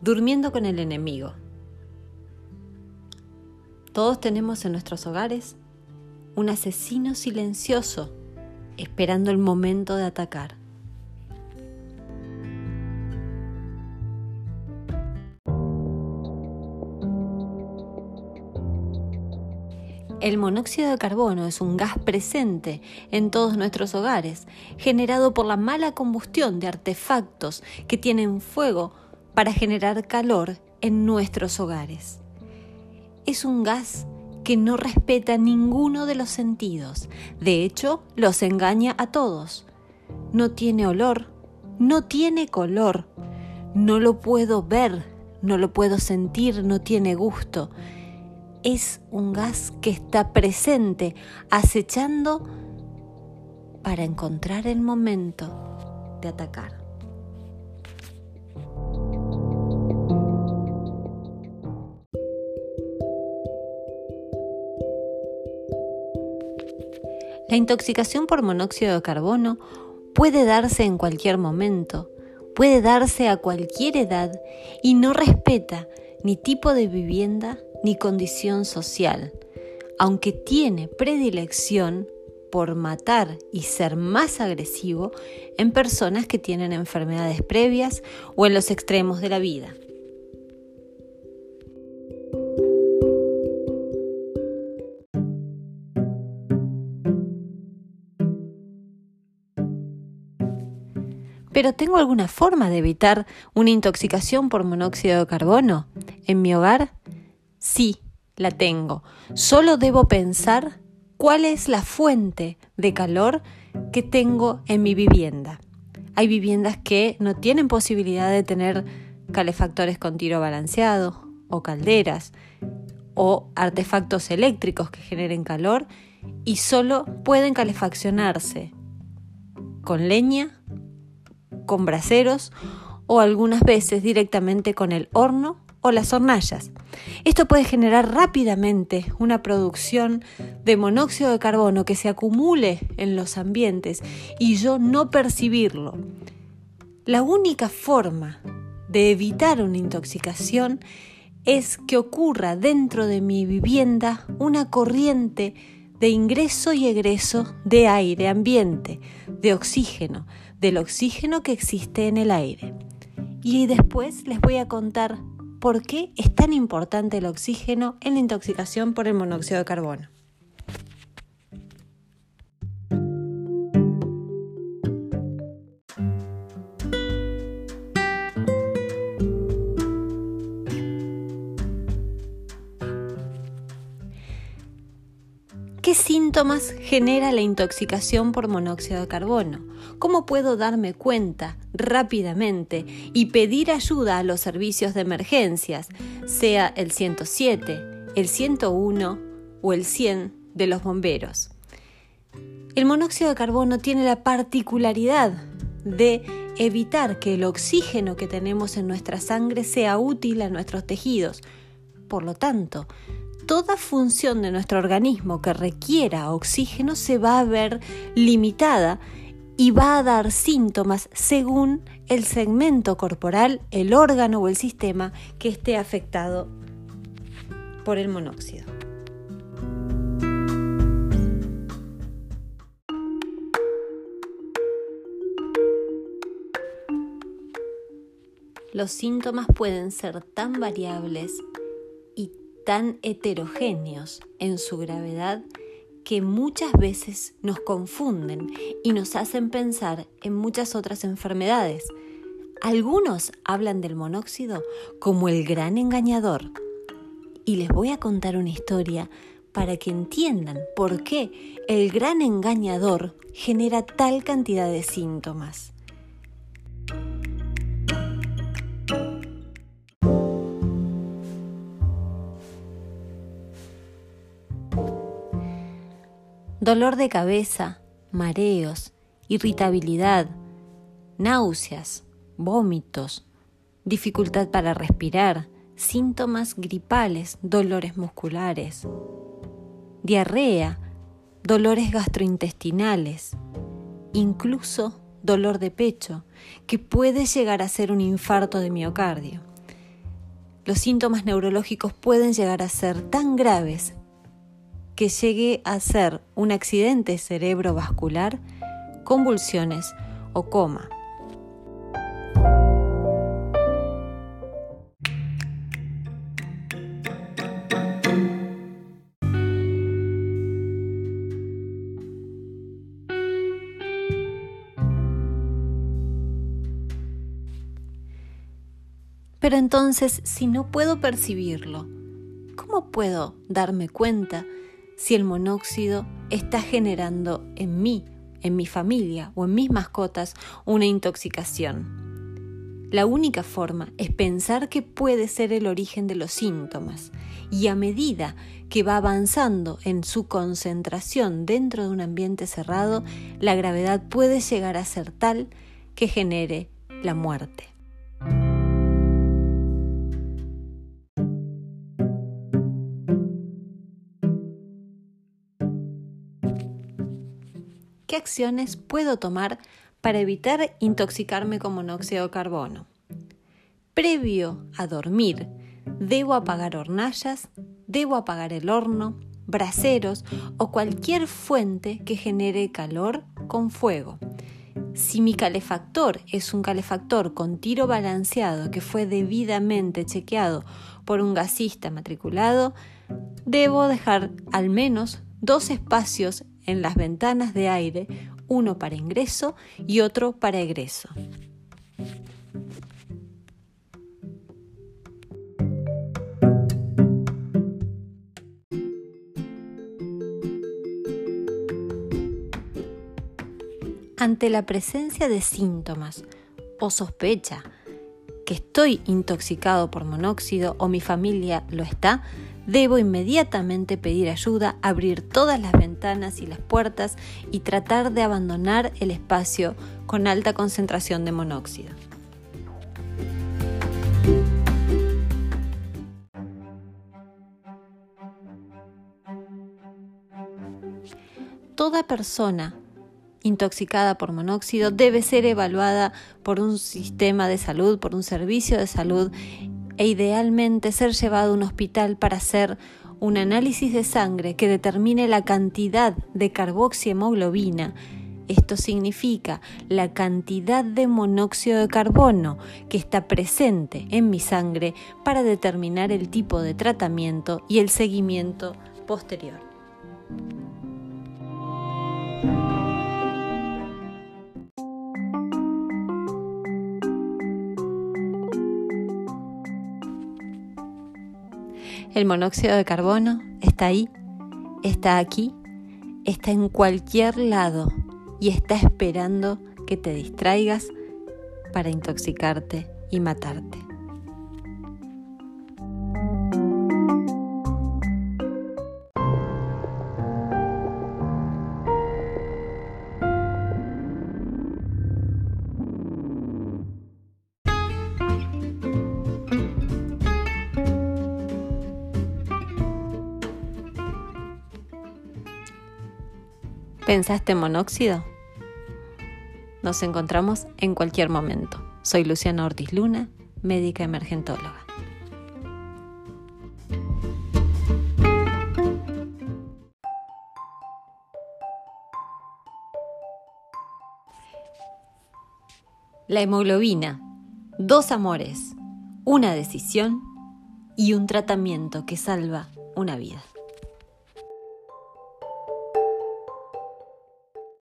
durmiendo con el enemigo. Todos tenemos en nuestros hogares un asesino silencioso esperando el momento de atacar. El monóxido de carbono es un gas presente en todos nuestros hogares, generado por la mala combustión de artefactos que tienen fuego para generar calor en nuestros hogares. Es un gas que no respeta ninguno de los sentidos, de hecho los engaña a todos. No tiene olor, no tiene color, no lo puedo ver, no lo puedo sentir, no tiene gusto es un gas que está presente, acechando para encontrar el momento de atacar. La intoxicación por monóxido de carbono puede darse en cualquier momento, puede darse a cualquier edad y no respeta ni tipo de vivienda ni condición social, aunque tiene predilección por matar y ser más agresivo en personas que tienen enfermedades previas o en los extremos de la vida. Pero ¿tengo alguna forma de evitar una intoxicación por monóxido de carbono? En mi hogar Sí, la tengo. Solo debo pensar cuál es la fuente de calor que tengo en mi vivienda. Hay viviendas que no tienen posibilidad de tener calefactores con tiro balanceado o calderas o artefactos eléctricos que generen calor y solo pueden calefaccionarse con leña, con braseros o algunas veces directamente con el horno o las hornallas. Esto puede generar rápidamente una producción de monóxido de carbono que se acumule en los ambientes y yo no percibirlo. La única forma de evitar una intoxicación es que ocurra dentro de mi vivienda una corriente de ingreso y egreso de aire ambiente, de oxígeno, del oxígeno que existe en el aire. Y después les voy a contar por qué es tan importante el oxígeno en la intoxicación por el monóxido de carbono. ¿Qué síntomas genera la intoxicación por monóxido de carbono? ¿Cómo puedo darme cuenta rápidamente y pedir ayuda a los servicios de emergencias, sea el 107, el 101 o el 100 de los bomberos? El monóxido de carbono tiene la particularidad de evitar que el oxígeno que tenemos en nuestra sangre sea útil a nuestros tejidos. Por lo tanto, toda función de nuestro organismo que requiera oxígeno se va a ver limitada y va a dar síntomas según el segmento corporal, el órgano o el sistema que esté afectado por el monóxido. Los síntomas pueden ser tan variables tan heterogéneos en su gravedad que muchas veces nos confunden y nos hacen pensar en muchas otras enfermedades. Algunos hablan del monóxido como el gran engañador. Y les voy a contar una historia para que entiendan por qué el gran engañador genera tal cantidad de síntomas. Dolor de cabeza, mareos, irritabilidad, náuseas, vómitos, dificultad para respirar, síntomas gripales, dolores musculares, diarrea, dolores gastrointestinales, incluso dolor de pecho, que puede llegar a ser un infarto de miocardio. los síntomas neurológicos pueden llegar a ser tan graves que llegue a ser un accidente cerebrovascular, convulsiones o coma. Pero entonces, si no puedo percibirlo, ¿cómo puedo darme cuenta si el monóxido está generando en mí, en mi familia o en mis mascotas una intoxicación? La única forma es pensar que puede ser el origen de los síntomas y a medida que va avanzando en su concentración dentro de un ambiente cerrado, la gravedad puede llegar a ser tal que genere la muerte. Acciones puedo tomar para evitar intoxicarme con monóxido de carbono? Previo a dormir, debo apagar hornallas, debo apagar el horno, braseros o cualquier fuente que genere calor con fuego. Si mi calefactor es un calefactor con tiro balanceado que fue debidamente chequeado por un gasista matriculado, debo dejar al menos dos espacios en las ventanas de aire, uno para ingreso y otro para egreso. Ante la presencia de síntomas o sospecha que estoy intoxicado por monóxido o mi familia lo está, debo inmediatamente pedir ayuda, abrir todas las ventanas y las puertas y tratar de abandonar el espacio con alta concentración de monóxido. Toda persona intoxicada por monóxido debe ser evaluada por un sistema de salud, por un servicio de salud e idealmente ser llevado a un hospital para hacer un análisis de sangre que determine la cantidad de carboxihemoglobina. Esto significa la cantidad de monóxido de carbono que está presente en mi sangre para determinar el tipo de tratamiento y el seguimiento posterior. El monóxido de carbono está ahí, está aquí, está en cualquier lado y está esperando que te distraigas para intoxicarte y matarte. ¿Pensaste en monóxido? Nos encontramos en cualquier momento. Soy Luciana Ortiz Luna, médica emergentóloga. La hemoglobina, dos amores, una decisión y un tratamiento que salva una vida.